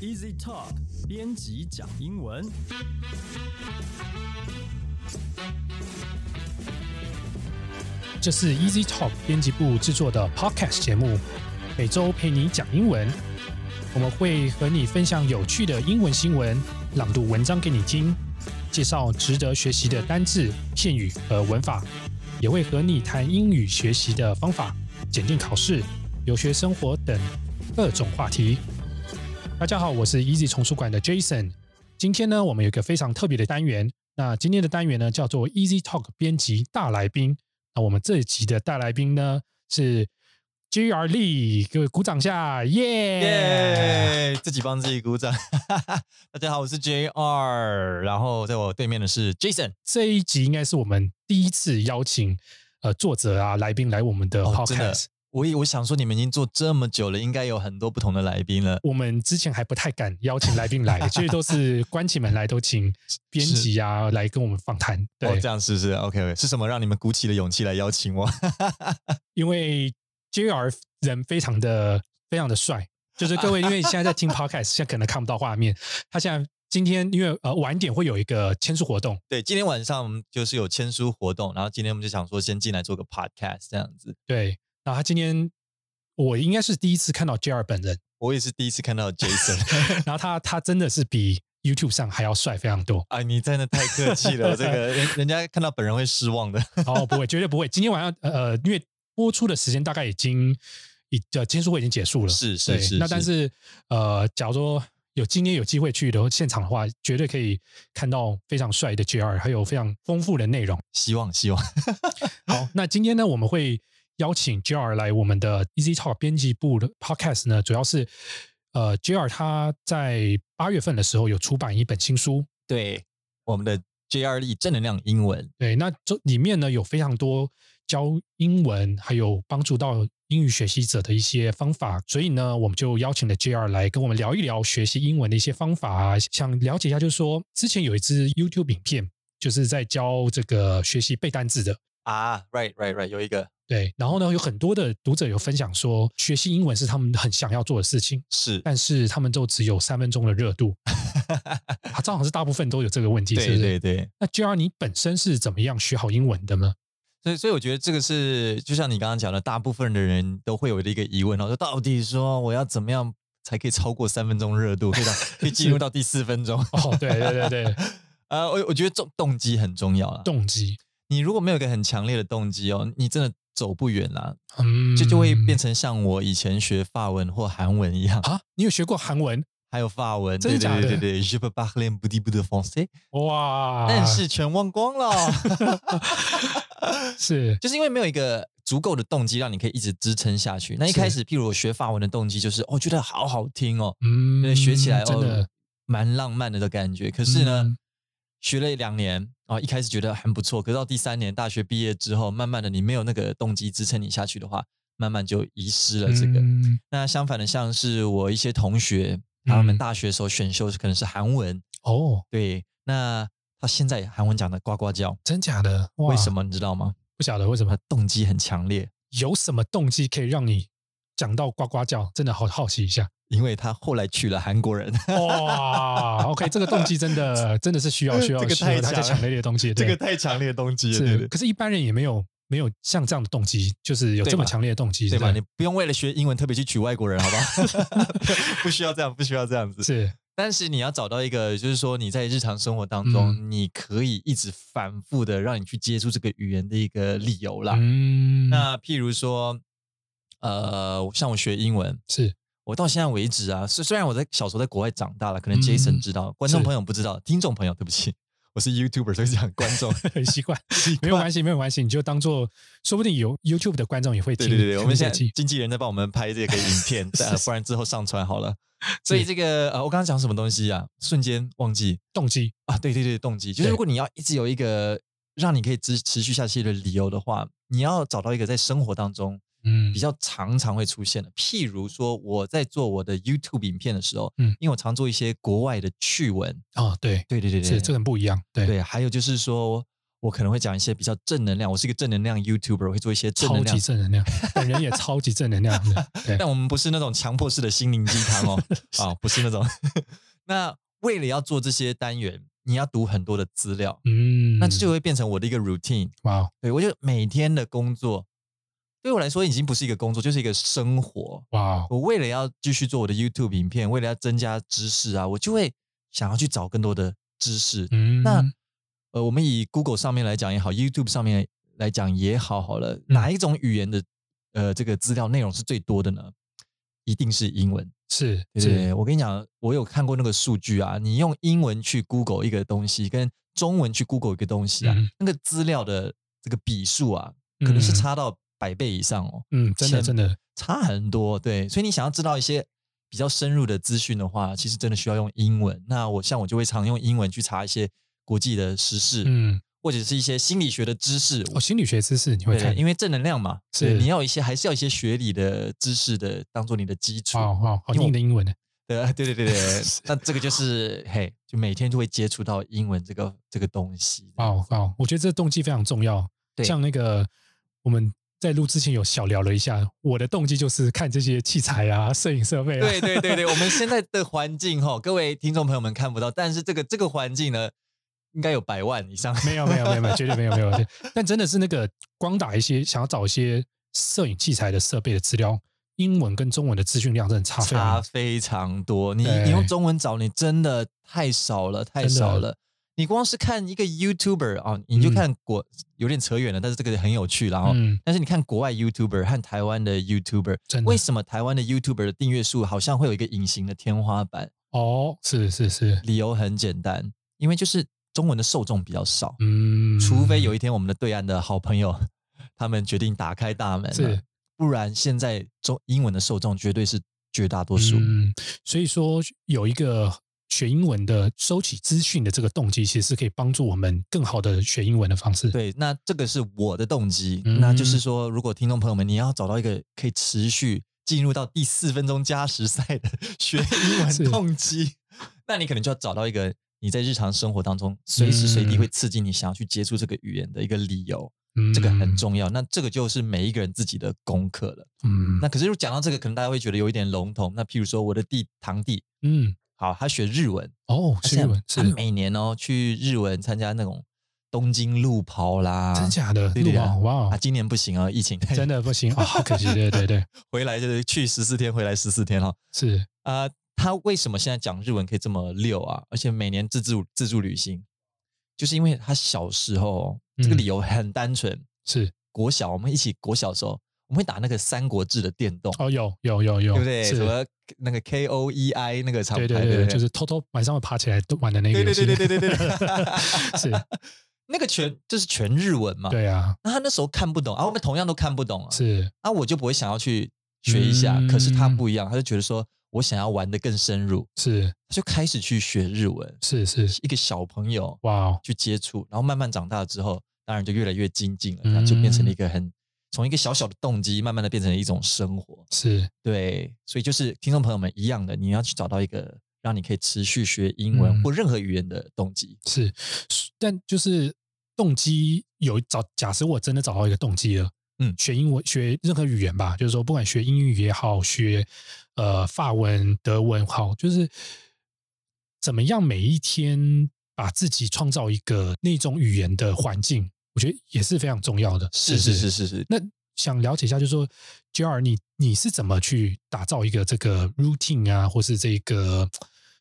Easy Talk 编辑讲英文。这是 Easy Talk 编辑部制作的 Podcast 节目，每周陪你讲英文。我们会和你分享有趣的英文新闻，朗读文章给你听，介绍值得学习的单字、片语和文法，也会和你谈英语学习的方法、检定考试、留学生活等各种话题。大家好，我是 Easy 丛书馆的 Jason。今天呢，我们有一个非常特别的单元。那今天的单元呢，叫做 Easy Talk 编辑大来宾。那我们这一集的大来宾呢是 J.R. Lee，各位鼓掌下，耶！耶！自己帮自己鼓掌。大家好，我是 J.R.，然后在我对面的是 Jason。这一集应该是我们第一次邀请呃作者啊来宾来我们的哦真的 podcast。我也我想说，你们已经做这么久了，应该有很多不同的来宾了。我们之前还不太敢邀请来宾来，其实都是关起门来都请编辑啊来跟我们访谈。对，哦，这样是不是？OK OK，是什么让你们鼓起了勇气来邀请我？因为 JR 人非常的非常的帅，就是各位因为现在在听 podcast，现在可能看不到画面。他现在今天因为呃晚点会有一个签书活动，对，今天晚上就是有签书活动，然后今天我们就想说先进来做个 podcast 这样子。对，然后他今天我应该是第一次看到 JR 本人，我也是第一次看到 Jason 然后他他真的是比 YouTube 上还要帅非常多。啊，你真的太客气了，这个人人家看到本人会失望的。哦，不会，绝对不会。今天晚上呃，因为播出的时间大概已经已呃签书会已经结束了，是是是是那但是呃，假如说有今天有机会去的现场的话，绝对可以看到非常帅的 JR，还有非常丰富的内容。希望希望，好，那今天呢，我们会邀请 JR 来我们的 Easy Talk 编辑部的 Podcast 呢，主要是呃，JR 他在八月份的时候有出版一本新书，对我们的 JRE 正能量英文。对，那这里面呢有非常多教英文，还有帮助到英语学习者的一些方法，所以呢，我们就邀请了 JR 来跟我们聊一聊学习英文的一些方法啊，想了解一下，就是说之前有一支 YouTube 影片，就是在教这个学习背单字的。啊，right right right，有一个对，然后呢，有很多的读者有分享说，学习英文是他们很想要做的事情，是，但是他们都只有三分钟的热度。啊，正好像是大部分都有这个问题，是对不是？对对，那 JR 你本身是怎么样学好英文的呢？所以所以我觉得这个是，就像你刚刚讲的，大部分的人都会有的一个疑问哦，说到底说我要怎么样才可以超过三分钟热度，可以到 可以进入到第四分钟？哦，对对对对，呃，我我觉得动动机很重要啊。动机，你如果没有一个很强烈的动机哦，你真的走不远啦，嗯，就就会变成像我以前学法文或韩文一样，啊，你有学过韩文？还有法文，对真的假的对对对对，Je peux parler de français，哇，但是全忘光了。是就是因为没有一个足够的动机让你可以一直支撑下去。那一是开始，譬如我学法文的动机就是，哦，觉得好好听哦，嗯对，学起来真的哦，蛮浪漫的的感觉。可是呢，嗯学了两年啊、一开始觉得很不错，可是到第三年大学毕业之后，慢慢的你没有那个动机支撑你下去的话，慢慢就遗失了这个。嗯那相反的，像是我一些同学，他们嗯大学时候选修可能是韩文，哦，对，那他现在韩文讲的呱呱叫，真假的？哇为什？么你知道吗？不晓得为什么他？动机很强烈。有什么动机可以让你讲到呱呱叫？真的好好奇一下。因为他后来娶了韩国人，哇，OK，这个动机真的 真的是需要需要这个需要大家太强烈的动机，这个太强烈的动机是，对可是一般人也没有没有像这样的动机，就是有这么强烈的动机，对吧？不你不用为了学英文特别去娶外国人，好不好？不需要这样，不需要这样子。是但是你要找到一个，就是说你在日常生活当中，嗯你可以一直反复的让你去接触这个语言的一个理由啦。嗯，那譬如说，呃，像我学英文，是我到现在为止啊，虽虽然我在小时候在国外长大了，可能嗯 Jason 知道，观众朋友不知道，听众朋友对不起，我是 YouTuber，所以讲观众。很习惯，没有关系，没有关系，你就当做，说不定有 YouTube 的观众也会听。对对对，我们现在经纪人在帮我们拍这个影片，呃不然之后上传好了。所以这个呃，我刚刚讲什么东西啊？瞬间忘记动机，啊！对对对，动机就是如果你要一直有一个让你可以持持续下去的理由的话，你要找到一个在生活当中嗯比较常常会出现的。譬如说，我在做我的 YouTube 影片的时候，嗯因为我常做一些国外的趣闻，哦，对，对对对对，是这个很不一样，对，对，还有就是说，我可能会讲一些比较正能量。我是一个正能量 YouTuber，我会做一些正能量超级。正能量，本人也超级正能量的。但我们不是那种强迫式的心灵鸡汤哦，啊，不是那种。那为了要做这些单元，你要读很多的资料，嗯，那这就会变成我的一个 routine。哇，对我就每天的工作，对我来说已经不是一个工作，就是一个生活。哇，我为了要继续做我的 YouTube 影片，为了要增加知识啊，我就会想要去找更多的知识。嗯，那呃，我们以 Google 上面来讲也好，YouTube 上面来讲也好，好了，哪一种语言的呃这个资料内容是最多的呢？一定是英文。是对对对，我跟你讲，我有看过那个数据啊，你用英文去 Google 一个东西，跟中文去 Google 一个东西啊，嗯那个资料的这个笔数啊，可能是嗯差到百倍以上哦。嗯，真的真的，差很多，对，所以你想要知道一些比较深入的资讯的话，其实真的需要用英文。那我像我就会常用英文去查一些国际的时事，嗯，或者是一些心理学的知识。哦，心理学知识你会，看，因为正能量嘛，是你要一些还是要一些学理的知识的，当做你的基础。哦哦，好硬的英文呢。对对对对 对，那这个就是嘿，就每天就会接触到英文这个这个东西。哦哦，我觉得这动机非常重要。对像那个我们在录之前有小聊了一下，我的动机就是看这些器材啊、摄影设备啊。对对对对，我们现在的 环境哈，各位听众朋友们看不到，但是这个这个环境呢，应该有百万以上。没有没有没有没有，绝对没有没有。但真的是那个光打一些想要找一些摄影器材的设备的资料，英文跟中文的资讯量真的差非差常。非常多。你你用中文找，你真的太少了，太少了。你光是看一个 YouTuber 啊，你就嗯看国、有点扯远了，但是这个很有趣然后。嗯，但是你看国外 YouTuber 和台湾的 YouTuber，为什么台湾的 YouTuber 的订阅数好像会有一个隐形的天花板？哦，是是是，理由很简单，因为就是中文的受众比较少，嗯，除非有一天我们的对岸的好朋友他们决定打开大门了是，不然现在中英文的受众绝对是绝大多数。嗯，所以说有一个学英文的收集资讯的这个动机，其实是可以帮助我们更好的学英文的方式。，对，那这个是我的动机，嗯那就是说，如果听众朋友们你要找到一个可以持续进入到第四分钟加时赛的学英文 动机，那你可能就要找到一个你在日常生活当中随时随地嗯会刺激你想要去接触这个语言的一个理由，嗯这个很。重要。那这个就是每一个人自己的功课了。嗯，那可是如果讲到这个，可能大家会觉得有一点笼统。那譬如说我的弟堂弟，嗯，好，他学日文，哦，他现在学日文是他每年哦去日文参加那种东京路跑啦，真假的？对对对哇哦啊，，今年不行啊，疫情真的不行啊，好可惜。对对对，回来就是去十四天，回来十四天哈。是啊、他为什么现在讲日文可以这么溜啊？而且每年自助自助旅行，就是因为他小时候这个嗯理由很单纯。是国小我们一起国小的时候，我们会打那个《三国志》的电动，哦，有有有有，对不对？什么那个 K O E I 那个厂牌，对对对，就是偷偷晚上会爬起来玩的那个对游戏。对对对对对对，是，那个全就是全日文嘛。对啊，那他那时候看不懂啊，我们同样都看不懂啊。是啊，我就不会想要去学一下。可是他嗯不一样，他就觉得说我想要玩的更深入，是他就开始去学日文。是是，一个小朋友哇哦，去接触，然后慢慢长大之后，当然就越来越精进了，那就变成了一个很从一个小小的动机，慢慢的变成了一种生活。是对，所以就是听众朋友们一样的，你要去找到一个让你可以持续学英文嗯或任何语言的动机。是，但就是动机有找，假设我真的找到一个动机了，嗯学英文学任何语言吧，就是说不管学英语也好，学呃法文、德文好，就是怎么样每一天把自己创造一个那种语言的环境，我觉得也是非常重要的。是是是是是，那想了解一下，就是说，JR，你你是怎么去打造一个这个 routine 啊，或是这个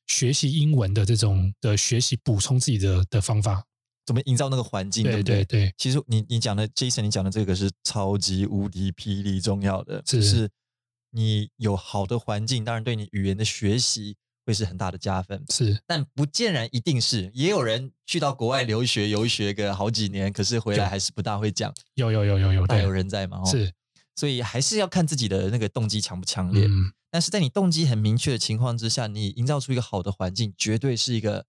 学习英文的这种的学习补充自己的的方法？怎么营造那个环境，对对不对？其实你你讲的 Jason，你讲的这个是超级无敌霹雳重要的，是就是你有好的环境，当然对你语言的学习会是很大的加分。是但不见然一定是，也有人去到国外留学游学个好几年，可是回来有还是不大会讲，有有有有有对大有，人在嘛。哦，是所以还是要看自己的那个动机强不强烈。嗯但是在你动机很明确的情况之下，你营造出一个好的环境，绝对是一个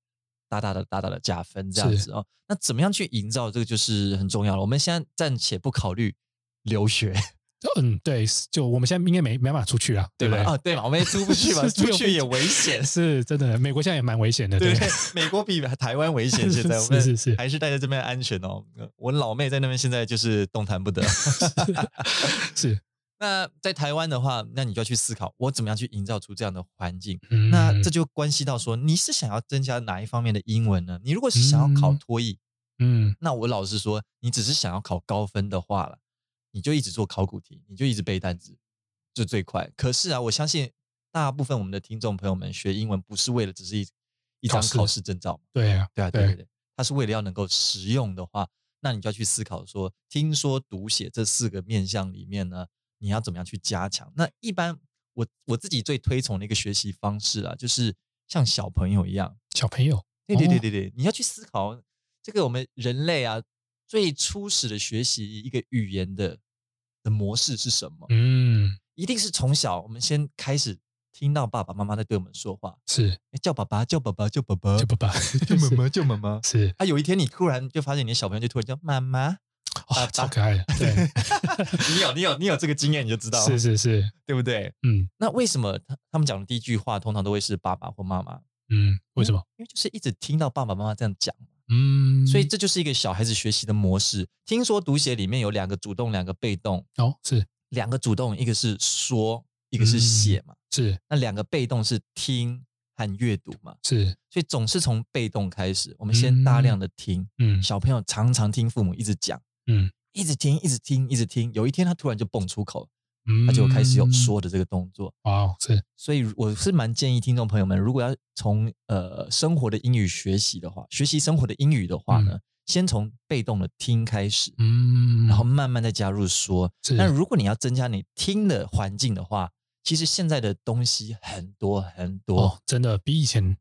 大大的大大的加分。这样子哦，那怎么样去营造这个就是很重要了。我们现在暂且不考虑留学，嗯，对，就我们现在应该没没办法出去了，对不对？吧啊，对嘛，我们也出不去嘛，出去也危险。是真的，美国现在也蛮危险的，对对，美国比台湾危险。现在我们是是是还是待在这边安全哦。我老妹在那边现在就是动弹不得。是。那在台湾的话，那你就要去思考，我怎么样去营造出这样的环境。嗯那这就关系到说，你是想要增加哪一方面的英文呢？你如果是想要考嗯托译，嗯那我老实说，你只是想要考高分的话了，你就一直做考古题，你就一直背单词，就最快。可是啊，我相信大部分我们的听众朋友们学英文不是为了只是一一张考试证照，对啊，对啊，对对对对，它是为了要能够实用的话，那你就要去思考说，听说读写这四个面向里面呢，你要怎么样去加强？那一般我我自己最推崇的一个学习方式啊，就是像小朋友一样，小朋友，对对对哦对对，你要去思考这个我们人类啊最初始的学习一个语言的的模式是什么？嗯，一定是从小我们先开始听到爸爸妈妈在对我们说话，是诶叫爸爸叫爸爸叫爸爸叫爸爸，叫 妈妈叫妈妈。是啊，有一天你突然就发现你的小朋友就突然叫妈妈，哇，超可爱的，对，你有你有你有这个经验你就知道，是是是，对不对？嗯那为什么他他们讲的第一句话通常都会是爸爸或妈妈？嗯，为什么？因为就是一直听到爸爸妈妈这样讲。嗯，所以这就是一个小孩子学习的模式。听说读写里面有两个主动，两个被动。哦，是两个主动，一个是说，一个是写嘛。是那两个被动是听和阅读嘛。是，所以总是从被动开始，我们先大量的听。嗯小朋友常常听父母一直讲，嗯一直听，一直听，一直听。有一天他突然就蹦出口，嗯，他就开始有说的这个动作。哇，是。所以我是蛮建议听众朋友们，如果要从呃生活的英语学习的话，学习生活的英语的话呢，先从被动的听开始，嗯，然后慢慢再加入说。是。但如果你要增加你听的环境的话，其实现在的东西很多很多，哦，真的比以前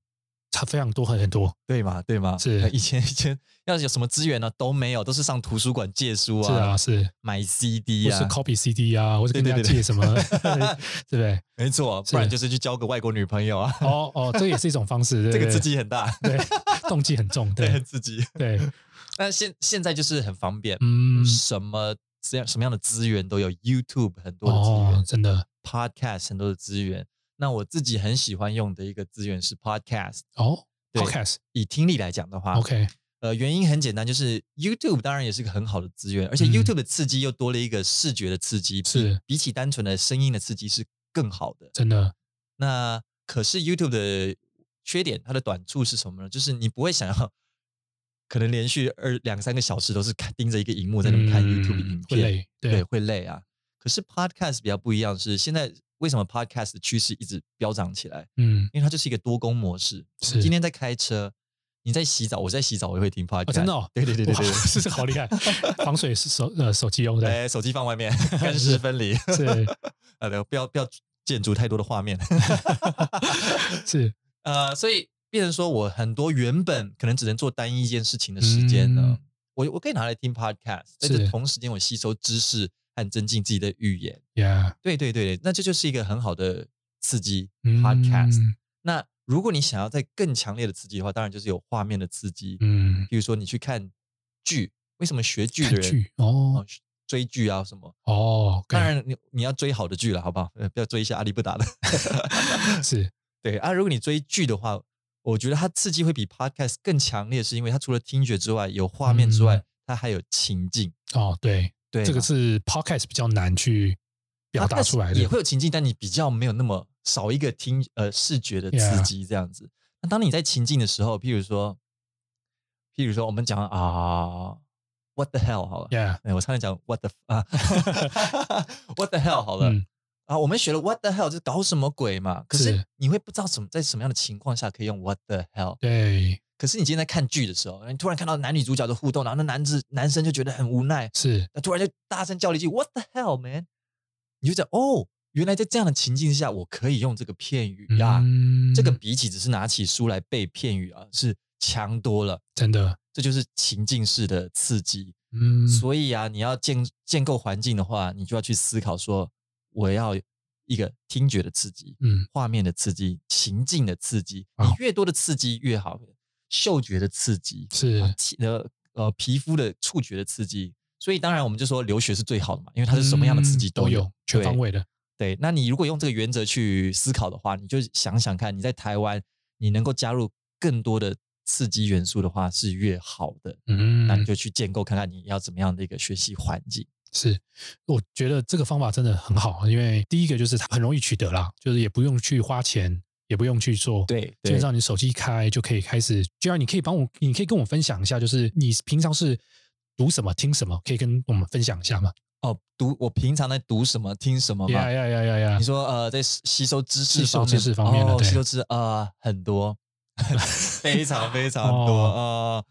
差非常多很很多，对吗？对吗？是以前 以前要有什么资源呢都没有，都是上图书馆借书啊是啊是，买 CD 啊是啊，copy CD 啊，或者跟人家借什么，对不对？没错，不然就是去交个外国女朋友啊，哦哦，这也是一种方式，对这个对刺激很大，对，动机很重，对，对很刺激。对，但现现在就是很方便，嗯，什么这样什么样的资源都有，YouTube 很多的资源、哦，真的 Podcast 很多的资源。那我自己很喜欢用的一个资源是 Podcast。哦，Podcast 以听力来讲的话，OK，呃，原因很简单，就是 YouTube 当然也是个很好的资源，而且嗯 YouTube 的刺激又多了一个视觉的刺激，比是比起单纯的声音的刺激是更好的。真的，那可是 YouTube 的缺点，它的短处是什么呢？就是你不会想要可能连续二两三个小时都是看盯着一个荧幕在那边看 YouTube 的影嗯会片，累，对，对，会累啊。可是 Podcast 比较不一样，是现在为什么 Podcast 的趋势一直飙涨起来？嗯，因为它就是一个多工模式。是今天在开车，你在洗澡，我在洗澡，我也会听 Podcast。哦，真的哦，对对对对对哇是 这好厉害，防水是手呃手机用的，哎，手机放外面，干湿分离。是呃，对不要不要建筑太多的画面。是，呃，所以变成说我很多原本可能只能做单一一件事情的时间呢，嗯我我可以拿来听 podcast，但是同时间我吸收知识和增进自己的语言。呀对对对，那这就是一个很好的刺激 podcast。嗯那如果你想要再更强烈的刺激的话，当然就是有画面的刺激，嗯，比如说你去看剧，为什么学剧的人剧哦哦追剧啊什么？哦，当然你你要追好的剧了，好不好？呃，不要追一些阿里不达的。是 对啊，如果你追剧的话，我觉得它刺激会比 podcast 更强烈，是因为它除了听觉之外，有画面之外，嗯它还有情境。哦，对，对嘛，这个是 podcast 比较难去表达出来的，也会有情境，但你比较没有那么少一个听呃视觉的刺激这样子。那当你在情境的时候，譬如说，譬如说我们讲啊，what the hell 好了，，Yeah，哎，我差点讲 what the 啊，what the hell 好了。嗯啊，我们学了 what the hell 是搞什么鬼嘛？可是是。你会不知道什么在什么样的情况下可以用 what the hell。对，可是你今天在看剧的时候，你突然看到男女主角的互动，然后那男子男生就觉得很无奈，是。那突然就大声叫了一句 "What the hell, man"，你就讲哦，原来在这样的情境下，我可以用这个片语呀、嗯这个比起只是拿起书来背片语啊，是强多了。真的，这就是情境式的刺激。嗯，所以啊，你要建建构环境的话，你就要去思考说，我要一个听觉的刺激，嗯画面的刺激，情境的刺激，你越多的刺激越好。嗅觉的刺激是呃呃皮肤的触觉的刺激，所以当然我们就说留学是最好的嘛，因为它是什么样的刺激嗯都有，全方位的。对，那你如果用这个原则去思考的话，你就想想看，你在台湾你能够加入更多的刺激元素的话是越好的，嗯，那你就去建构看看你要怎么样的一个学习环境。是，我觉得这个方法真的很好，因为第一个就是它很容易取得啦，就是也不用去花钱，也不用去做。对基本上你手机一开就可以开始。就然你可以帮我，你可以跟我分享一下，就是你平常是读什么、听什么，可以跟我们分享一下吗？哦，读我平常在读什么、听什么吗？呀呀呀呀呀你！说呃，在吸吸收知识吸收知识方面的哦，对吸收知识呃很多，非常非常多呃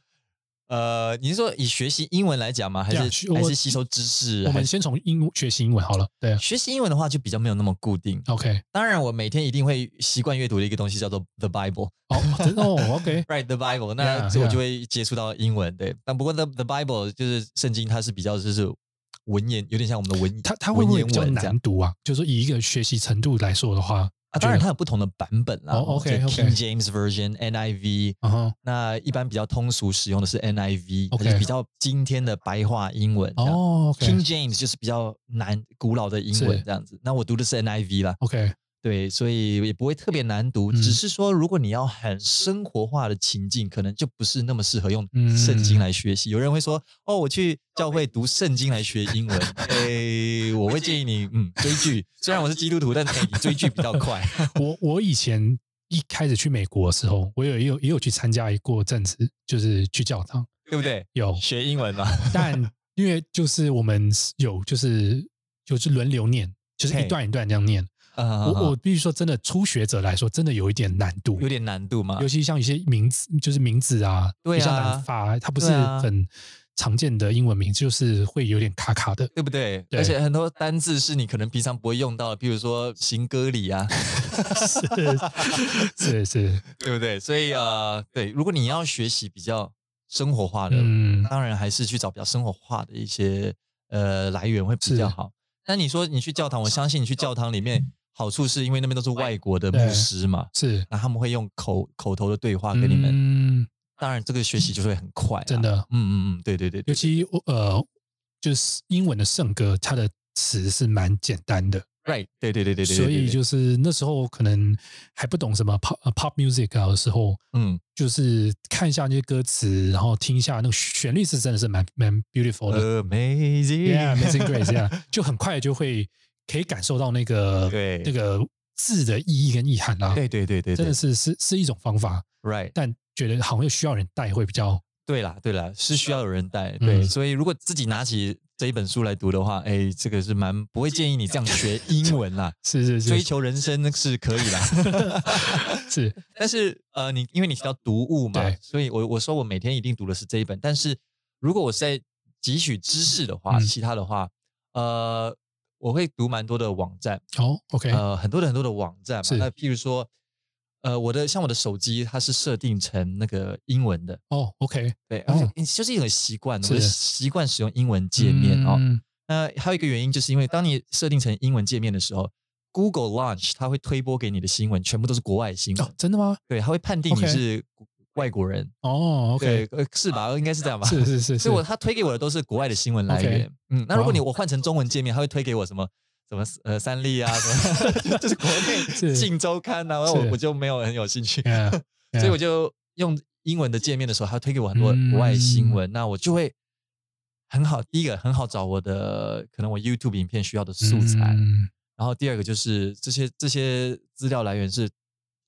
呃，你是说以学习英文来讲吗？还是还是吸收知识？我们先从英学习英文好了。对啊学习英文的话，就比较没有那么固定。，OK，当然，我每天一定会习惯阅读的一个东西叫做 The Bible。哦，真的哦，OK，Right, the Bible，那我就会接触到英文，对。但不过 the the Bible 就是圣经，它是比较就是文言，有点像我们的文，它它会不文会比较难读啊？就是以一个学习程度来说的话，啊。当然，它有不同的版本啦。哦，OK，就 OK King James Version、NIV，嗯哼，那一般比较通俗使用的是 NIV，它 OK 就是比较今天的白话英文。哦 King，OK，OK，James 就是比较难、古老的英文这样子。那我读的是 NIV 啦，对，所以也不会特别难读，嗯只是说如果你要很生活化的情境，可能就不是那么适合用嗯圣经来学习。有人会说，哦，我去教会读圣经来学英文，诶，我会建议你，嗯，追剧。虽然我是基督徒，但诶你追剧比较快。我我以前一开始去美国的时候，我有也有也有去参加过阵子，就是去教堂对不对？有，学英文嘛，但因为就是我们有就是就是轮流念，就是一段一段这样念。啊我我必须说，真的初学者来说，真的有一点难度，有点难度嘛尤。其像一些名字，就是名字啊，对啊比较难发，它不是很常见的英文名，就是会有点卡卡的。对不对？对而且很多单字是你可能平常不会用到的，比如说行歌礼啊，是 是是，对不对？所以呃，对，如果你要学习比较生活化的，嗯，当然还是去找比较生活化的一些呃来源会比较是好。那你说你去教堂，我相信你去教堂里面好处是因为那边都是外国的牧师嘛，是。那他们会用口口头的对话跟你们，嗯，当然这个学习就会很快、真，的，嗯嗯嗯，对对对对尤其呃，就是英文的圣歌，它的词是蛮简单的，，right，对对对对对对，所以就是那时候可能还不懂什么 pop 呃 pop music 啊的时候，嗯。就是看一下那些歌词，然后听一下那个旋律是真的是蛮蛮 beautiful 的。amazing，，Yeah，Amazing Grace，Yeah，就很快就会可以感受到那个对。那个字的意义跟意涵啦，对对对对，真的是是是一种方法，right。但觉得好像又需要人带会比较对啦，对啦，是需要有人带。对，嗯所以如果自己拿起这一本书来读的话，哎，这个是蛮不会建议你这样学英文啦。是是是。追求人生是可以啦，是。但是呃，你因为你提到读物嘛，所以我我说我每天一定读的是这一本。但是如果我是在汲取知识的话，嗯。其他的话，呃，我会读蛮多的网站，哦，OK，呃，很多的很多的网站嘛。那譬如说，呃，我的像我的手机它是设定成那个英文的，哦，OK，对，哦而且就是一种习惯，我习惯使用英文界面哦。嗯那还有一个原因，就是因为当你设定成英文界面的时候，Google Launch 它会推播给你的新闻全部都是国外新闻，哦，真的吗？对，它会判定你是外国人，哦对，OK，，呃，是吧？应该是这样吧？是是是是，所以我他推给我的都是国外的新闻来源。嗯，那如果你我换成中文界面，他会推给我什么？什么呃三立啊，什么 就是国内是《镜周刊》啊，是我我就没有很有兴趣。所以我就用英文的界面的时候，他推给我很多嗯国外新闻，那我就会很好。第一个很好找我的可能我 YouTube 影片需要的素材，嗯然后第二个就是这些这些资料来源是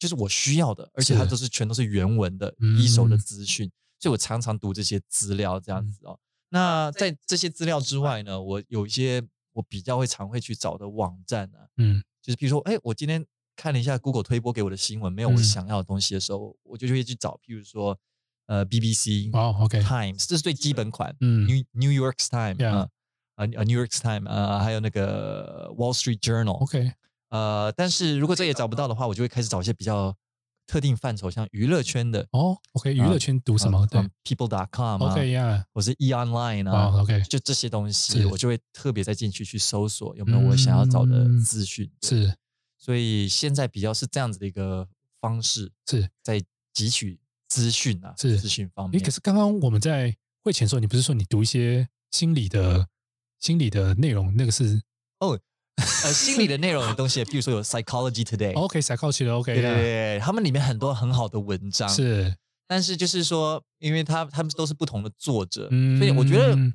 就是我需要的，而且它都是全都是原文的嗯一手的。资讯，所以我常常读这些资料这样子哦。那在这些资料之外呢，我有一些我比较会常会去找的网站啊，嗯。就是比如说，哎，我今天看了一下 Google 推播给我的新闻，没有我嗯。想要的东西的时候，我就会去找，譬如说，呃，BBC、哦，OK，Times，这是最基本款、嗯。New New York Times 啊，呃呃 New York Times 呃，还有那个 Wall Street Journal，OK，呃，但是如果这也找不到的话，我就会开始找一些比较特定范畴，像娱乐圈的，哦，OK，娱乐圈读什么？对嗯，People.com 啊，OK 呀，我是 E Online 啊，哦，OK，就这些东西，我就会特别再进去去搜索有没有我想要找的嗯资讯。是所以现在比较是这样子的一个方式，是，在汲取资讯啊，是资讯方诶，面。可是刚刚我们在会前的时候，你不是说你读一些心理的心理的内容，那个是哦，呃，心理的内容的东西，比如说有 Psychology Today，OK psychology 的 OK，对对对，他们里面很多很好的文章，是，但是就是说，因为他他们都是不同的作者，所以我觉得嗯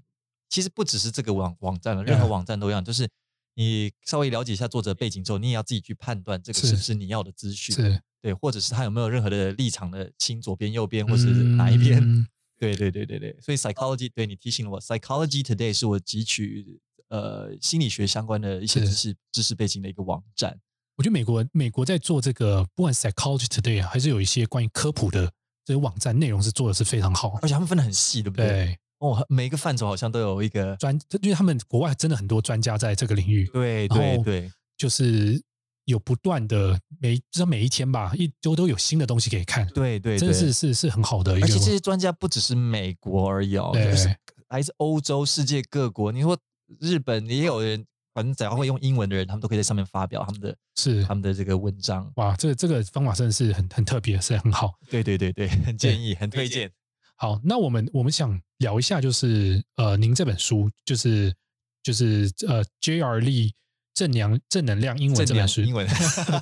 其实不只是这个网网站了，任何嗯网站都一样，就是你稍微了解一下作者背景之后，你也要自己去判断这个是。是不是你要的资讯，是。对，或者是他有没有任何的立场的倾左边、右边，或是哪一边？嗯。对对对对对，所以 psychology 对你提醒了我，psychology today 是我汲取呃心理学相关的一些知识知识背景的一个网站。我觉得美国美国在做这个，不管 psychology today 啊，还是有一些关于科普的这些网站内容是做的是非常好。而且他们分的很细，对不对？对，哦，每一个范畴好像都有一个，专，因为他们国外真的很多专家在这个领域，对对对，就是有不断的每至少每一天吧，一周都有新的东西可以看，对对，真的是是是很好的一个而且这些专家不只是美国而已哦，对就是来自欧洲、世界各国。你说日本也有人，反正只要会用英文的人，他们都可以在上面发表他们的 是他们的这个文章。哇，这个这个方法真的是很很特别，是很好。对对对对，很建议，很推荐。好，那我们我们想聊一下，就是呃，您这本书就是就是呃，J.R. Lee 正能正能量英文正这本书，量英文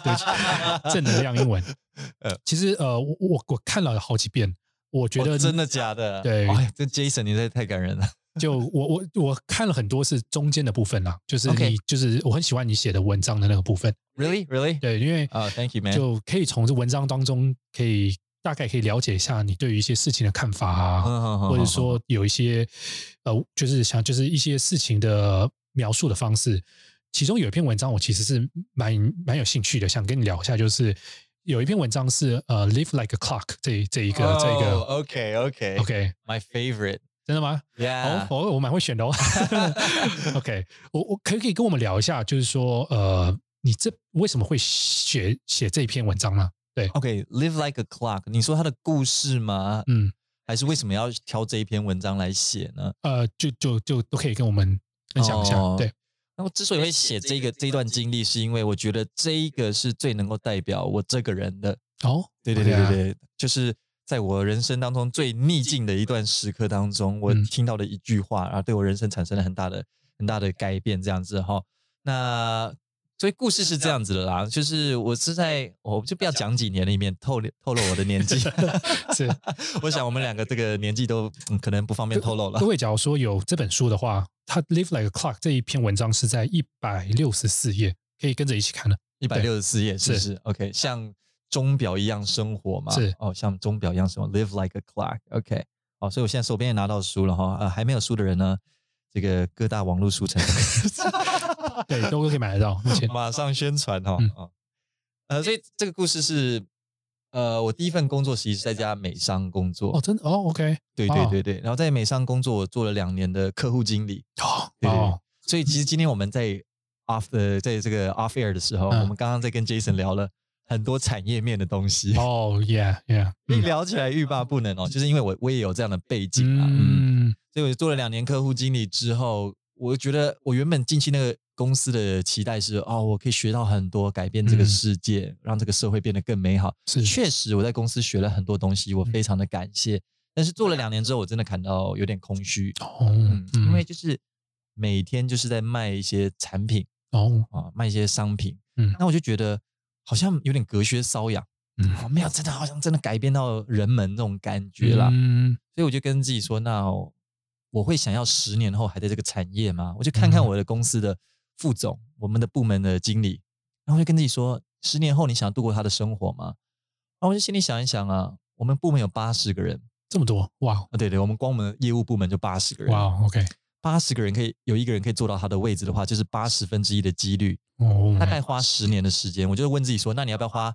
对，正能量英文。呃其实呃，我我我看了好几遍，我觉得哦真的假的？对哎，这 Jason 你这太感人了。就我我我看了很多是中间的部分啦，就是 OK 你就是我很喜欢你写的文章的那个部分，Really, really? 对，因为啊，Thank you, man. 就可以从这文章当中可以大概可以了解一下你对于一些事情的看法啊，嗯或者说有一些呃，就是想就是一些事情的描述的方式。其中有一篇文章我其实是蛮蛮有兴趣的，想跟你聊一下，就是有一篇文章是呃，live like a clock 这这一个、这一个 OK OK OK，My favorite. 真的吗？哦 Yeah. 我我蛮会选的哦。OK，我我可以可以跟我们聊一下，就是说呃，你这为什么会写写这篇文章呢？对，OK, live like a clock. 你说他的故事吗？嗯还是为什么要挑这一篇文章来写呢？呃，就就就都可以跟我们分享一下。哦对，那我之所以会写这个这段经历，是因为我觉得这一个是最能够代表我这个人的。哦，对对对对对，就是在我人生当中最逆境的一段时刻当中，我嗯听到的一句话，然后对我人生产生了很大的很大的改变，这样子哈。那所以故事是这样子的啦，就是我是在我就不要讲几年里面透露透露我的年纪，是 我想我们两个这个年纪都、嗯、可能不方便透露了各。位，假如说有这本书的话，它《Live Like a Clock》这一篇文章是在一百六十四页，可以跟着一起看的。一百六十四页是不是是？OK，像钟表一样生活嘛？是哦，像钟表一样生活，Live like a clock。OK，好，所以我现在手边也拿到书了哈。呃，还没有书的人呢，这个各大网络书城 对，都可以买得到。目前马上宣传哈。嗯哦，呃，所以这个故事是，呃，我第一份工作其实是在家美商工作。哦，真的哦，OK，对对对对，然后在美商工作，我做了两年的客户经理。哦对对所以其实今天我们在 off 的在这个 off air 的时候，嗯我们刚刚在跟 Jason 聊了很多产业面的东西。哦，Yeah，Yeah，一嗯聊起来欲罢不能哦，就是因为我我也有这样的背景啊，嗯，嗯。所以我做了两年客户经理之后，我觉得我原本进去那个公司的期待是哦，我可以学到很多，改变这个嗯。世界，让这个社会变得更美好。是。确实我在公司学了很多东西，我非常的感谢。但是做了两年之后，我真的感到有点空虚，哦，嗯，因为就是每天就是在卖一些产品哦，啊，卖一些商品，嗯。那我就觉得好像有点隔靴搔痒。嗯哦，没有，真的好像真的改变到人们那种感觉啦。嗯所以我就跟自己说，那我会想要十年后还在这个产业吗？我就看看嗯我的公司的副总，我们的部门的经理，然后我就跟自己说，十年后你想度过他的生活吗？然后我就心里想一想啊，我们部门有八十个人这么多，哇啊，对对，我们光我们的业务部门就八十个人，哇，OK，八十个人可以有一个人可以坐到他的位置的话，就是八十分之一的几率，哦，大概花十年的时间，我就问自己说，那你要不要花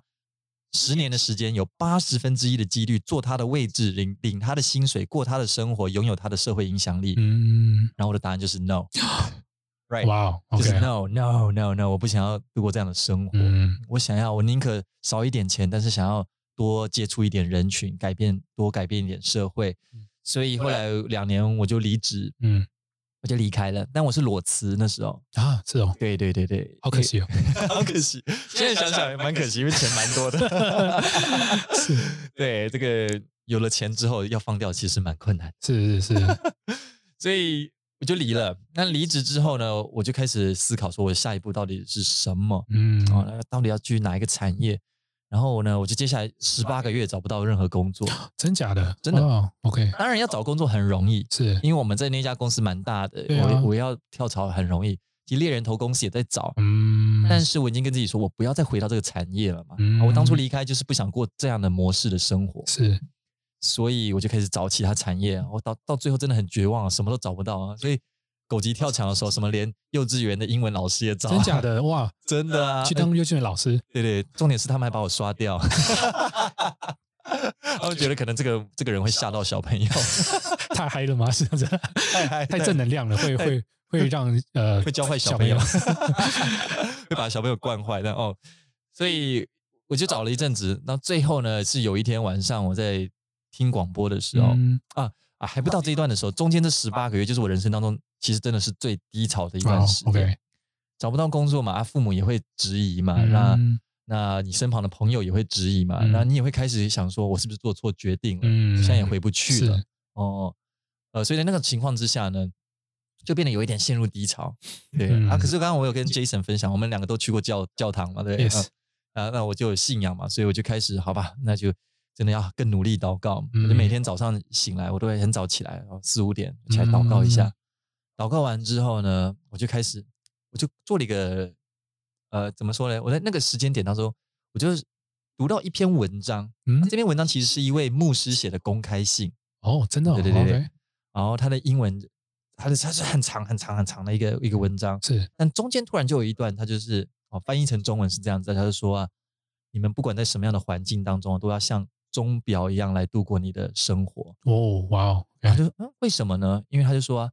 十年的时间，有八十分之一的几率坐他的位置，领领他的薪水，过他的生活，拥有他的社会影响力？嗯，然后我的答案就是 no，right，哇就是，OK，no no no no，我不想要度过这样的生活，嗯。我想要我宁可少一点钱，但是想要多接触一点人群，改变多改变一点社会。所以后来两年我就离职，嗯我就离开了，但我是裸辞那时候。啊，是哦，对对对对，好可惜哦，好可惜，现在想想也蛮可惜，因为钱蛮多的。是，对，这个有了钱之后要放掉，其实蛮困难。是是是，所以我就离了。那离职之后呢，我就开始思考，说我下一步到底是什么？嗯，哦，那到底要去哪一个产业？然后呢，我就接下来十八个月找不到任何工作。真假的？真的哦 OK，当然要找工作很容易，是因为我们在那家公司蛮大的，啊我我要跳槽很容易。其实猎人头公司也在找，嗯，但是我已经跟自己说，我不要再回到这个产业了嘛。我当初离开就是不想过这样的模式的生活，是所以我就开始找其他产业。我到到最后真的很绝望啊，什么都找不到啊。所以狗急跳墙的时候，什么连幼稚园的英文老师也找，真假？的？哇，真的啊，去当幼稚园老师，对对，重点是他们还把我刷掉，他们觉得可能这个这个人会吓到小朋友，太嗨了吗？是这样子，太嗨太正能量了，会会会让呃会教坏小朋友，会把小朋友惯坏的哦。所以我就找了一阵子，那最后呢是有一天晚上我在听广播的时候、嗯。啊啊还不到这一段的时候，中间这十八个月就是我人生当中其实真的是最低潮的一段哦时间。OK，找不到工作嘛，啊，父母也会质疑嘛，那嗯那你身旁的朋友也会质疑嘛，嗯那你也会开始想说，我是不是做错决定了？嗯现在也回不去了。哦，呃，所以在那个情况之下呢，就变得有一点陷入低潮。对、嗯啊，可是刚刚我有跟 Jason 分享，我们两个都去过教教堂嘛，对不对 Yes 啊啊，那我就有信仰嘛，所以我就开始好吧，那就真的要更努力祷告。就每天早上醒来，我都会很早起来，然后四五点起来祷告一下。嗯祷告完之后呢，我就开始，我就做了一个，呃，怎么说呢？我在那个时间点当中，我就读到一篇文章，嗯？这篇文章其实是一位牧师写的公开信，哦，真的哦，对对对然后他的英文，他的他是很长很长很长的一个一个文章，是。但中间突然就有一段，他就是哦翻译成中文是这样子，他就说啊，你们不管在什么样的环境当中，都要像钟表一样来度过你的生活。哦，哇哦，然后就嗯，为什么呢？因为他就说啊，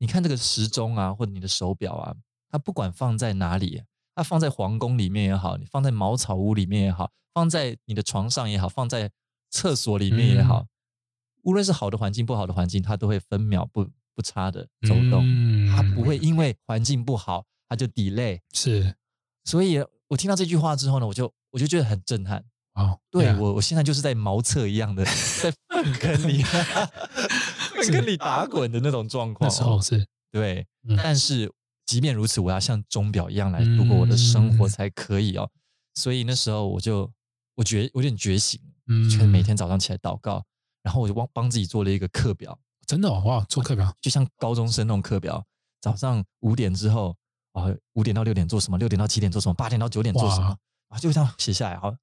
你看这个时钟啊，或者你的手表啊，它不管放在哪里，它放在皇宫里面也好，你放在茅草屋里面也好，放在你的床上也好，放在厕所里面也好，无论是好的环境、不好的环境，它都会分秒不不差的走动，嗯它不会因为环境不好，它就 delay。是所以我听到这句话之后呢，我就我就觉得很震撼。哦，对我，我现在就是在茅厕一样的，在粪坑里，粪坑里打滚的那种状况。那时候是。对，嗯。但是即便如此，我要像钟表一样来度过我的生活嗯。才可以哦。所以那时候我就我觉有点觉醒，嗯。就每天早上起来祷告，然后我就帮帮自己做了一个课表，真的哦？哇，做课表。就像高中生那种课表，早上五点之后啊，五点到六点做什么，六点到七点做什么，八点到九点做什么，啊，就这样写下来好，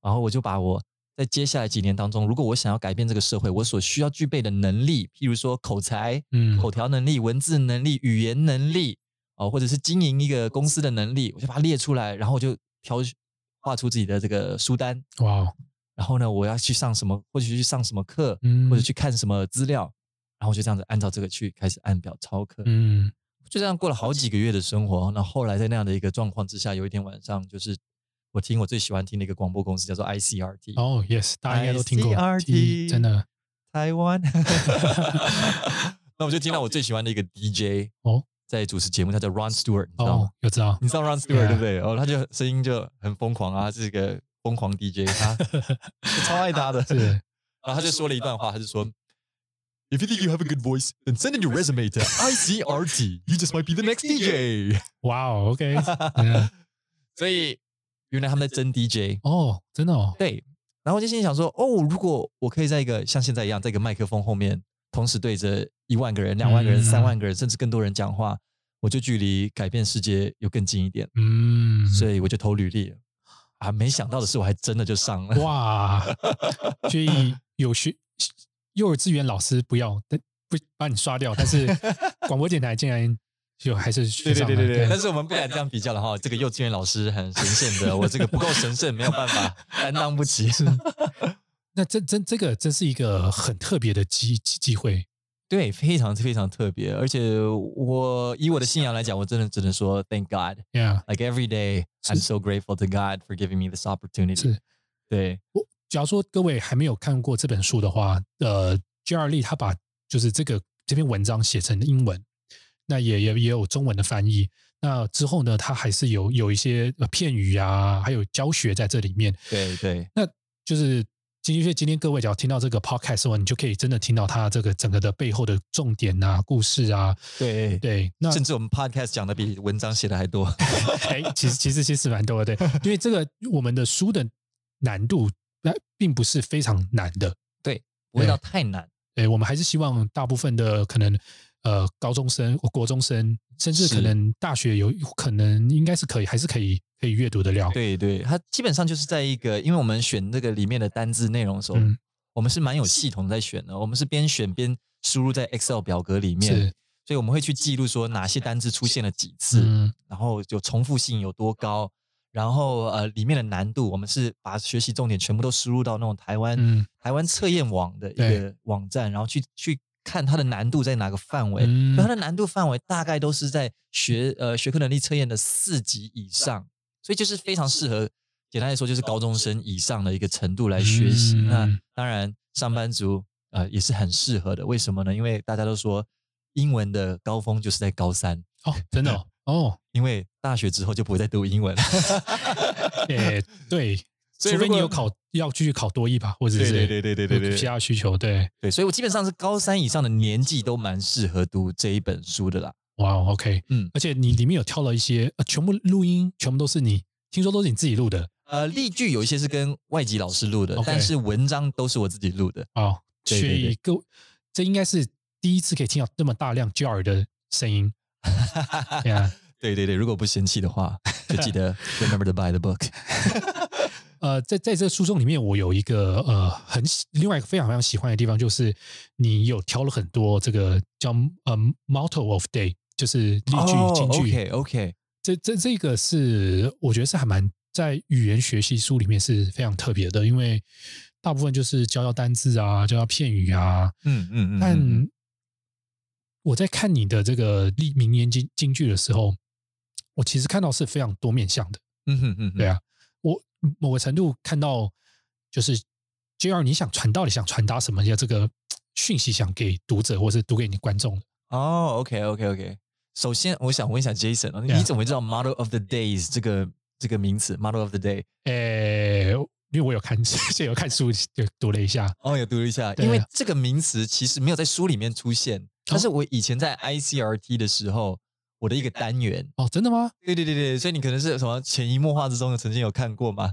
然后我就把我在接下来几年当中，如果我想要改变这个社会，我所需要具备的能力，譬如说口才、嗯。口条能力、文字能力、语言能力，哦，或者是经营一个公司的能力，我就把它列出来，然后我就挑画出自己的这个书单，哇哦，然后呢，我要去上什么，或者去上什么课，嗯或者。去看什么资料，然后我就这样子按照这个去开始按表操课，嗯。就这样过了好几个月的生活。那后来在那样的一个状况之下，有一天晚上，就是我听我最喜欢听的一个广播公司叫做 ICRT，、哦，yes，大家应该都听过 ICRT 真的台湾。那我就听到我最喜欢的一个 DJ 哦在主持节目，他叫 Ron Stewart，你知道吗？哦，有知道你知道 Ron Stewart 对不对？哦，他就声音就很疯狂啊，他是一个疯狂 DJ，他超爱他的。是然后他就说了一段话，他就说：“If you think you have a good voice, then send in your resume to ICRT. You just might be the next DJ。哇哦，OK，嗯”所以原来他们在争 DJ，哦，真的哦，对。然后我就心里想说：“哦，如果我可以在一个像现在一样，在一个麦克风后面，同时对着一万个人、两万个人、嗯三万个人，甚至更多人讲话，我就距离改变世界又更近一点。嗯，所以我就投履历了。啊，没想到的是，我还真的就上了。哇，所以有学幼儿资源老师不要，但不把你刷掉，但是广播电台竟然就还是对对对对对但是我们不敢这样比较了哈。这个幼稚园老师很神圣的，我这个不够神圣，没有办法 担当不起。那这这这个真是一个很特别的机机机会，对，非常非常特别。而且我以我的信仰来讲，我真的只能说 Thank God。yeah，Like every day I'm so grateful to God for giving me this opportunity。是。对，我假如说各位还没有看过这本书的话，呃，J R 利他把就是这个这篇文章写成英文，那也也也有中文的翻译。那之后呢，它还是有有一些呃片语啊，还有教学在这里面。对对，那就是今天今天各位只要听到这个 podcast 的话，你就可以真的听到它这个整个的背后的重点啊、故事啊。对对，那甚至我们 podcast 讲的比文章写的还多。哎，其实其实其实蛮多的，对，因为这个我们的书的难度那并不是非常难的，对不会到太难。对，我们还是希望大部分的可能呃高中生、国中生，甚至可能大学有可能应该是可以，还是可以可以阅读的了。对对，它基本上就是在一个，因为我们选这个里面的单字内容的时候，嗯。我们是蛮有系统在选的。我们是边选边输入在 Excel 表格里面，所以我们会去记录说哪些单字出现了几次，嗯。然后有重复性有多高，然后呃里面的难度，我们是把学习重点全部都输入到那种台湾、嗯。台湾测验网的一个网站，然后去去看它的难度在哪个范围。嗯所以它的难度范围大概都是在学呃学科能力测验的四级以上，所以就是非常适合，简单来说就是高中生以上的一个程度来学习。嗯那当然上班族呃也是很适合的，为什么呢？因为大家都说英文的高峰就是在高三，哦，真的哦，哦，因为大学之后就不会再读英文了。诶，对，所以你有考要继续考多一吧，或者是对对对对对对其他需求，对，对，所以我基本上是高三以上的年纪都蛮适合读这一本书的啦。哇，OK，嗯。而且你里面有挑了一些，呃，全部录音全部都是你，听说都是你自己录的？呃，例句有一些是跟外籍老师录的但是文章都是我自己录的。哦，所以各这应该是第一次可以听到这么大量 jar 的声音，对啊，对对对，如果不嫌弃的话，就记得 remember to buy the book。呃，在在这个书中里面，我有一个呃很喜另外一个非常非常喜欢的地方，就是你有挑了很多这个叫呃 motto of day，就是例句、金句。OK OK，这这这个是我觉得是还蛮在语言学习书里面是非常特别的，因为大部分就是教教单字啊，教教片语啊。嗯嗯嗯，但嗯我在看你的这个例名言金金句的时候，我其实看到是非常多面向的。嗯哼嗯，对啊，我某个程度看到就是 JR 你想传到底想传达什么样这个讯息，想给读者或是读给你观众的。哦，OK OK OK。首先，我想问一下 Jason 你怎么会知道 Model of the Days 这个这个名词？Model of the Day 诶，因为我有看，就 有看书，就读了一下。哦，有读了一下，因为这个名词其实没有在书里面出现，但是我以前在 ICRT 的时候，我的一个单元，哦，真的吗？对对对对，所以你可能是什么潜移默化之中的曾经有看过吗？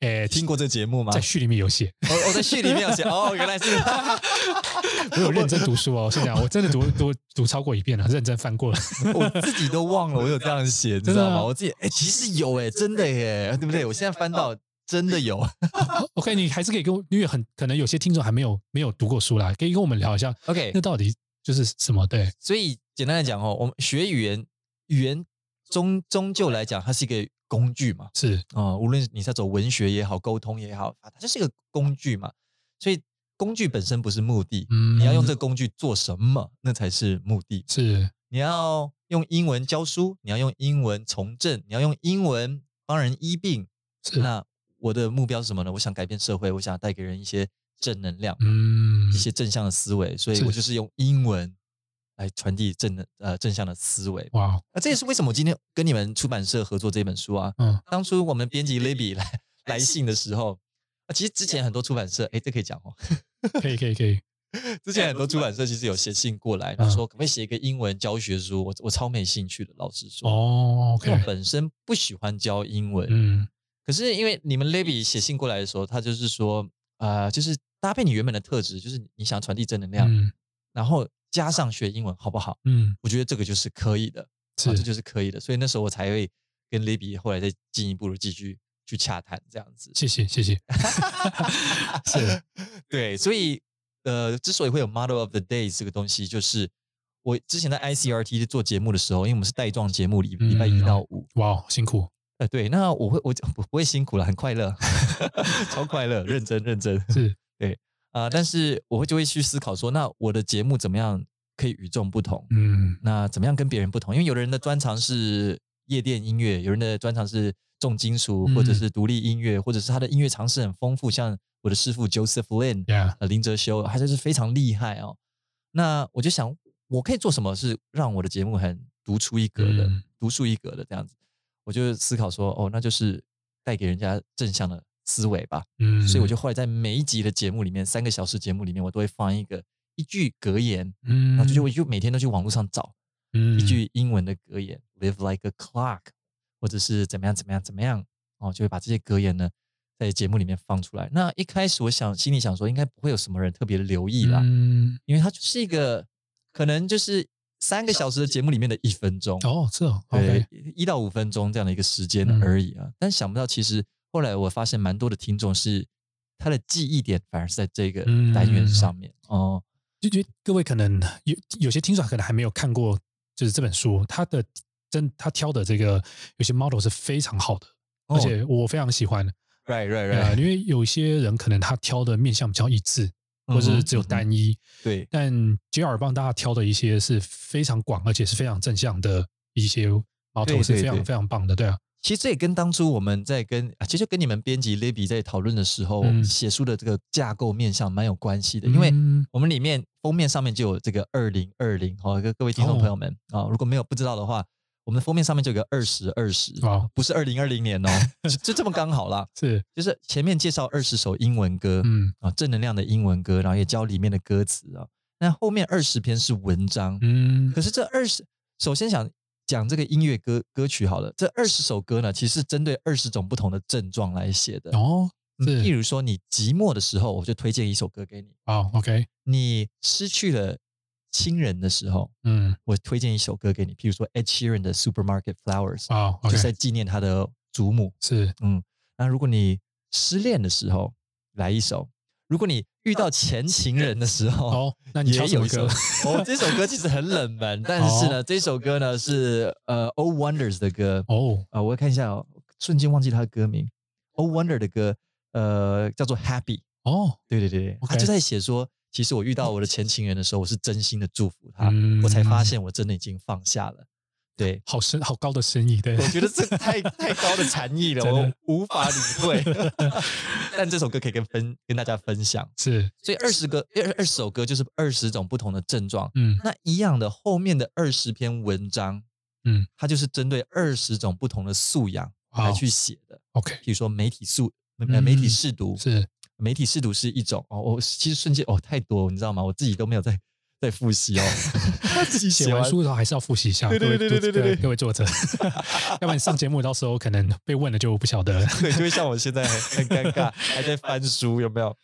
诶 听过这节目吗？在序里面有写，我我在序里面有写哦，原来是我有认真读书哦。是这样，我真的读读读超过一遍了，认真翻过了。我自己都忘了我有这样写，你知道吗？我自己哎，其实有哎，真的耶，对不对？我现在翻到真的有。OK，你还是可以跟我，因为很可能有些听众还没有没有读过书啦，可以跟我们聊一下，OK，那到底就是什么？对，所以简单来讲哦，我们学语言，语言终终究来讲，它是一个工具嘛。是啊、无论你在走文学也好，沟通也好，它就是一个工具嘛。所以工具本身不是目的，嗯你要用这个工具做什么，那才是目的。是你要用英文教书，你要用英文从政，你要用英文帮人医病。是，那我的目标是什么呢？我想改变社会，我想带给人一些正能量，嗯一些正向的思维，所以我就是用英文来传递正能呃正向的思维。哇，那这也是为什么我今天跟你们出版社合作这本书啊。嗯，当初我们编辑 Libby 来 来信的时候，啊，其实之前很多出版社，哎，这可以讲哦。可以可以可以，之前很多出版社其实有写信过来，说可不可以写一个英文教学书？我我超没兴趣的，老实说，哦因为我本身不喜欢教英文。嗯可是因为你们 Libby 写信过来的时候，他就是说，呃，就是搭配你原本的特质，就是你想传递正能量，嗯然后加上学英文，好不好？嗯，我觉得这个就是可以的，啊，是这就是可以的。所以那时候我才会跟 Libby 后来再进一步的继续去洽谈这样子。谢谢谢谢，是 对，所以呃，之所以会有 Model of the Day 这个东西，就是我之前在 ICRT 做节目的时候，因为我们是带状节目，礼礼拜一到五，哇，辛苦，呃，对，那我会我不 不会辛苦了，很快乐，超快乐，认真认真是啊、但是我会就会去思考说，那我的节目怎么样可以与众不同？嗯那怎么样跟别人不同？因为有的人的专长是夜店音乐，有人的专长是重金属，或者嗯是独立音乐，或者是他的音乐常识很丰富，像我的师傅 Joseph Lin，，Yeah，呃林哲修，他就是非常厉害哦。那我就想，我可以做什么是让我的节目很独出一格的、嗯独树一格的这样子？我就思考说，哦，那就是带给人家正向的思维吧。嗯，所以我就。后来在每一集的节目里面，三个小时节目里面，我都会放一个一句格言，嗯，然后就我就每天都去网络上找嗯。一句英文的格言，live like a clock，或者是怎么样怎么样怎么样，哦，就会把这些格言呢在节目里面放出来。那一开始我想心里想说，应该不会有什么人特别留意啦，嗯，因为它就是一个可能就是三个小时的节目里面的一分钟，哦，是哦对一到五分钟这样的一个时间嗯。而已啊。但想不到，其实后来我发现蛮多的听众是他的记忆点反而是在这个嗯单元上面、哦。就觉得各位可能有有些听众可能还没有看过，就是这本书，他的真他挑的这个有些 model 是非常好的，哦。而且我非常喜欢。right right 对啊，right，因为有些人可能他挑的面向比较一致，或者是只有单一，嗯对。但杰尔帮大家挑的一些是非常广，而且是非常正向的一些 model 是非常非常棒的，对啊，其实这也跟当初我们在跟啊，其实跟你们编辑 Libby 在讨论的时候，嗯。写书的这个架构面向蛮有关系的，因为嗯。我们里面封面上面就有这个二零二零，好，各各位听众朋友们啊、如果没有不知道的话，我们的封面上面就有个二十二十哇，不是二零二零年哦，就就这么刚好啦。是。就是前面介绍二十首英文歌，嗯。啊，正能量的英文歌，然后也教里面的歌词啊。那后面二十篇是文章，嗯。可是这二十，首先想讲这个音乐歌歌曲好了，这二十首歌呢，其实是针对二十种不同的症状来写的。哦。譬如说你寂寞的时候，我就推荐一首歌给你；哦 OK 你失去了亲人的时候，嗯。我推荐一首歌给你。譬如说 Ed Sheeran 的《Supermarket Flowers》，好就是在纪念他的祖母。是。嗯，那如果你失恋的时候，来一首；如果你遇到前情人的时候，哦，那你挑也有一首什么歌？哦，这首歌其实很冷门，但是呢，这首歌呢是呃 O Wonders 的歌哦啊、我看一下哦，瞬间忘记他的歌名。O Wonder 的歌，呃，叫做 Happy。哦，对对对，他就在写说，其实我遇到我的前情人的时候，我是真心的祝福他，嗯我才发现我真的已经放下了。对，好深好高的深意，对，我觉得这太太高的禅意了，我无法理会。但这首歌可以跟分跟大家分享，是。所以二十个二二十首歌就是二十种不同的症状。嗯。那一样的，后面的二十篇文章，嗯，它就是针对二十种不同的素养来去写的。OK 比如说媒体素，呃嗯。媒体试读，是。媒体试读是一种。哦。我其实瞬间哦太多，你知道吗？我自己都没有在在复习哦，自己写完书的时候还是要复习一下，对对对对对对对各位作者，要不然上节目到时候可能被问了就不晓得了。对，就会像我现在很很尴尬，还在翻书，有没有？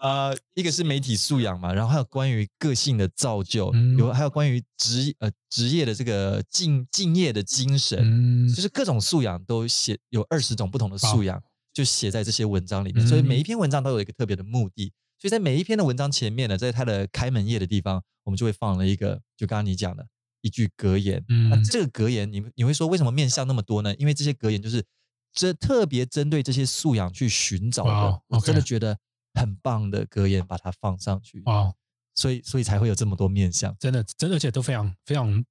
呃，一个是媒体素养嘛，然后还有关于个性的造就，嗯有还有关于职呃职业的这个敬敬业的精神，嗯就是各种素养都写有二十种不同的素养，就写在这些文章里面。嗯所以每一篇文章都有一个特别的目的。所以在每一篇的文章前面呢，在它的开门页的地方，我们就会放了一个，就刚刚你讲的一句格言。嗯那这个格言，你你会说为什么面向那么多呢？因为这些格言就是这特别针对这些素养去寻找的。真的觉得很棒的格言，把它放上去，哇，所以所以才会有这么多面向。真的真的，而且都非常非常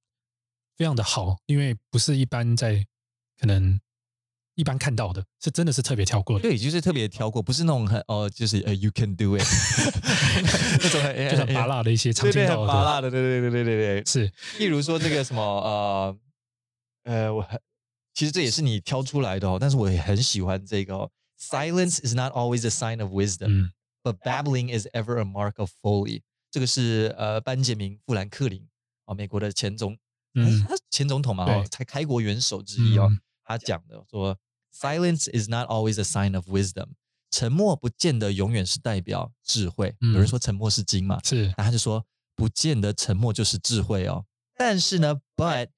非常的好，因为不是一般在可能一般看到的，是真的是特别挑过的，对，就是特别挑过，不是那种很哦，就是呃，you can do it 那种很 就很拔辣的一些常对对，见到的，很拔辣的，对对对对对对对。是例如说这个什么呃呃，我很其实这也是你挑出来的哦，但是我也很喜欢这个哦。Silence is not always a sign of wisdom, 嗯 but babbling is ever a mark of folly。这个是呃班杰明·富兰克林哦，美国的前总嗯嗯，他是前总统嘛对哦，才开国元首之一哦。嗯他讲的说，Silence is not always a sign of wisdom。沉默不见得永远是代表智慧。嗯有人说沉默是金嘛，是然后他就说，不见得沉默就是智慧哦。但是呢，but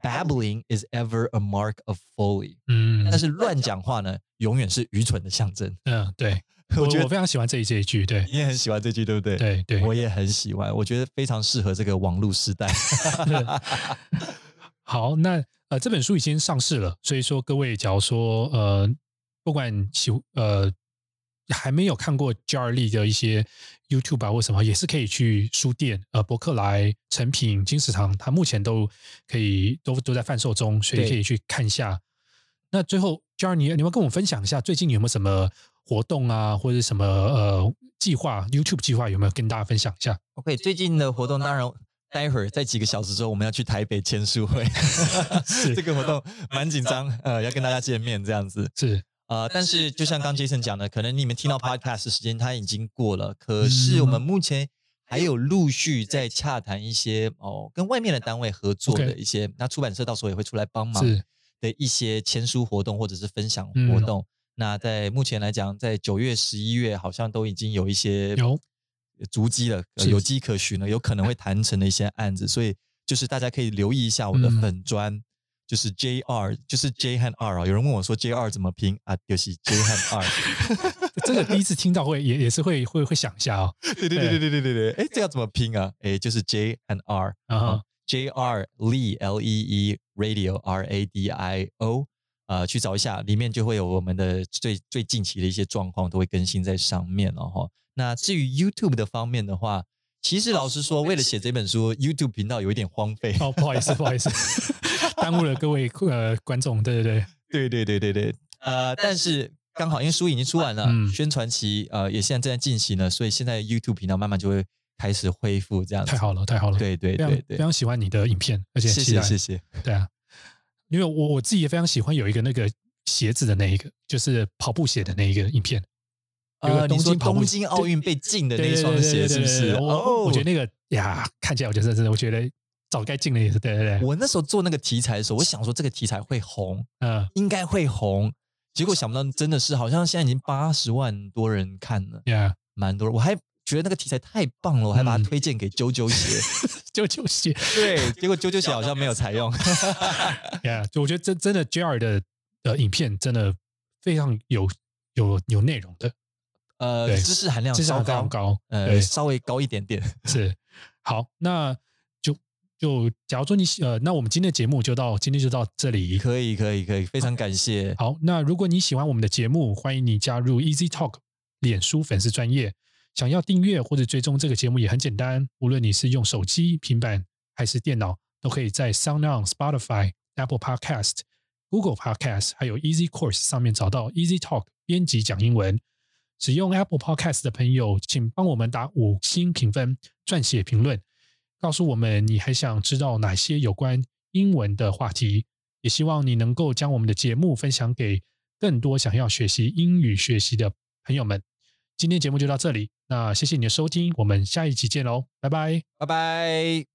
babbling is ever a mark of folly。嗯但是乱讲话呢，永远是愚蠢的象征。嗯对，我 我觉得我非常喜欢这一这一句，对你也很喜欢这句，对不对？，对对，我也很喜欢，我觉得非常适合这个网络时代。好，那呃这本书已经上市了，所以说各位假如说呃不管喜呃还没有看过 Jar Lee 的一些 YouTube 啊或什么，也是可以去书店呃博客来、成品、金石堂，它目前都可以都都在贩售中，所以对可以去看一下。那最后 Jar 你你们跟我们分享一下，最近有没有什么活动啊，或者什么呃计划 YouTube 计划有没有跟大家分享一下？OK，最近的活动当然。待会儿在几个小时之后，我们要去台北签书会，这个活动蛮紧张，呃，要跟大家见面这样子。是。呃，但是就像刚 Jason 讲的，可能你们听到 Podcast 的时间它已经过了，可是我们目前还有陆续在洽谈一些哦，跟外面的单位合作的一些，那出版社到时候也会出来帮忙的一些签书活动或者是分享嗯。活动。那在目前来讲，在九月、十一月好像都已经有一些有足迹了，呃有迹可循了，有可能会谈成的一些案子，所以就是大家可以留意一下我的嗯粉砖，就是 J R，就是 J 和 R 啊。有人问我说 J R 怎么拼啊？就是 J 和 R。这个第一次听到会也也是会会会想一下哦。对对对对对对对对，哎，这要怎么拼啊？哎，就是 J and R 啊，J R Lee L E E Radio R A D I O，呃，去找一下，里面就会有我们的最最近期的一些状况都会更新在上面了哈。那至于 YouTube 的方面的话，其实老实说，为了写这本书，YouTube 频道有一点荒废。哦，不好意思，不好意思，耽误了各位呃观众。对对对，对 对对对对，呃，但是刚好因为书已经出完了，嗯宣传期呃也现在正在进行了，所以现在 YouTube 频道慢慢就会开始恢复这样子。太好了，太好了。对对对对非，常喜欢你的影片，而且谢谢谢谢。对啊，因为我我自己也非常喜欢有一个那个鞋子的那一个，就是跑步鞋的那一个影片。呃，东京东京奥运被禁的那双鞋是不是？我哦，我觉得那个呀，看起来我觉得真的，我觉得早该禁了也是对对对，我那时候做那个题材的时候，我想说这个题材会红，嗯应该会红，结果想不到真的是，好像现在已经八十万多人看了，呀，蛮多人。我还觉得那个题材太棒了，我还把它嗯推荐给啾啾鞋，啾啾鞋对，结果啾啾鞋好像没有采用。我觉得真真的 JR 的呃影片真的非常有有有内容的，呃，知识含量非常高，高，呃，稍微高一点点。是好，那就就假如说你喜呃，那我们今天的节目就到今天就到这里。可以，可以，可以，非常感谢。好，那如果你喜欢我们的节目，欢迎你加入 Easy Talk 脸书粉丝专业。想要订阅或者追踪这个节目也很简单，无论你是用手机、平板还是电脑，都可以在 SoundOn、Spotify、Apple Podcast、Google Podcast 还有 Easy Course 上面找到 Easy Talk 编辑讲英文。使用 Apple Podcast 的朋友，请帮我们打五星评分，撰写评论，告诉我们你还想知道哪些有关英文的话题。也希望你能够将我们的节目分享给更多想要学习英语学习的朋友们。今天节目就到这里，那谢谢你的收听，我们下一集见喽，拜拜。拜拜。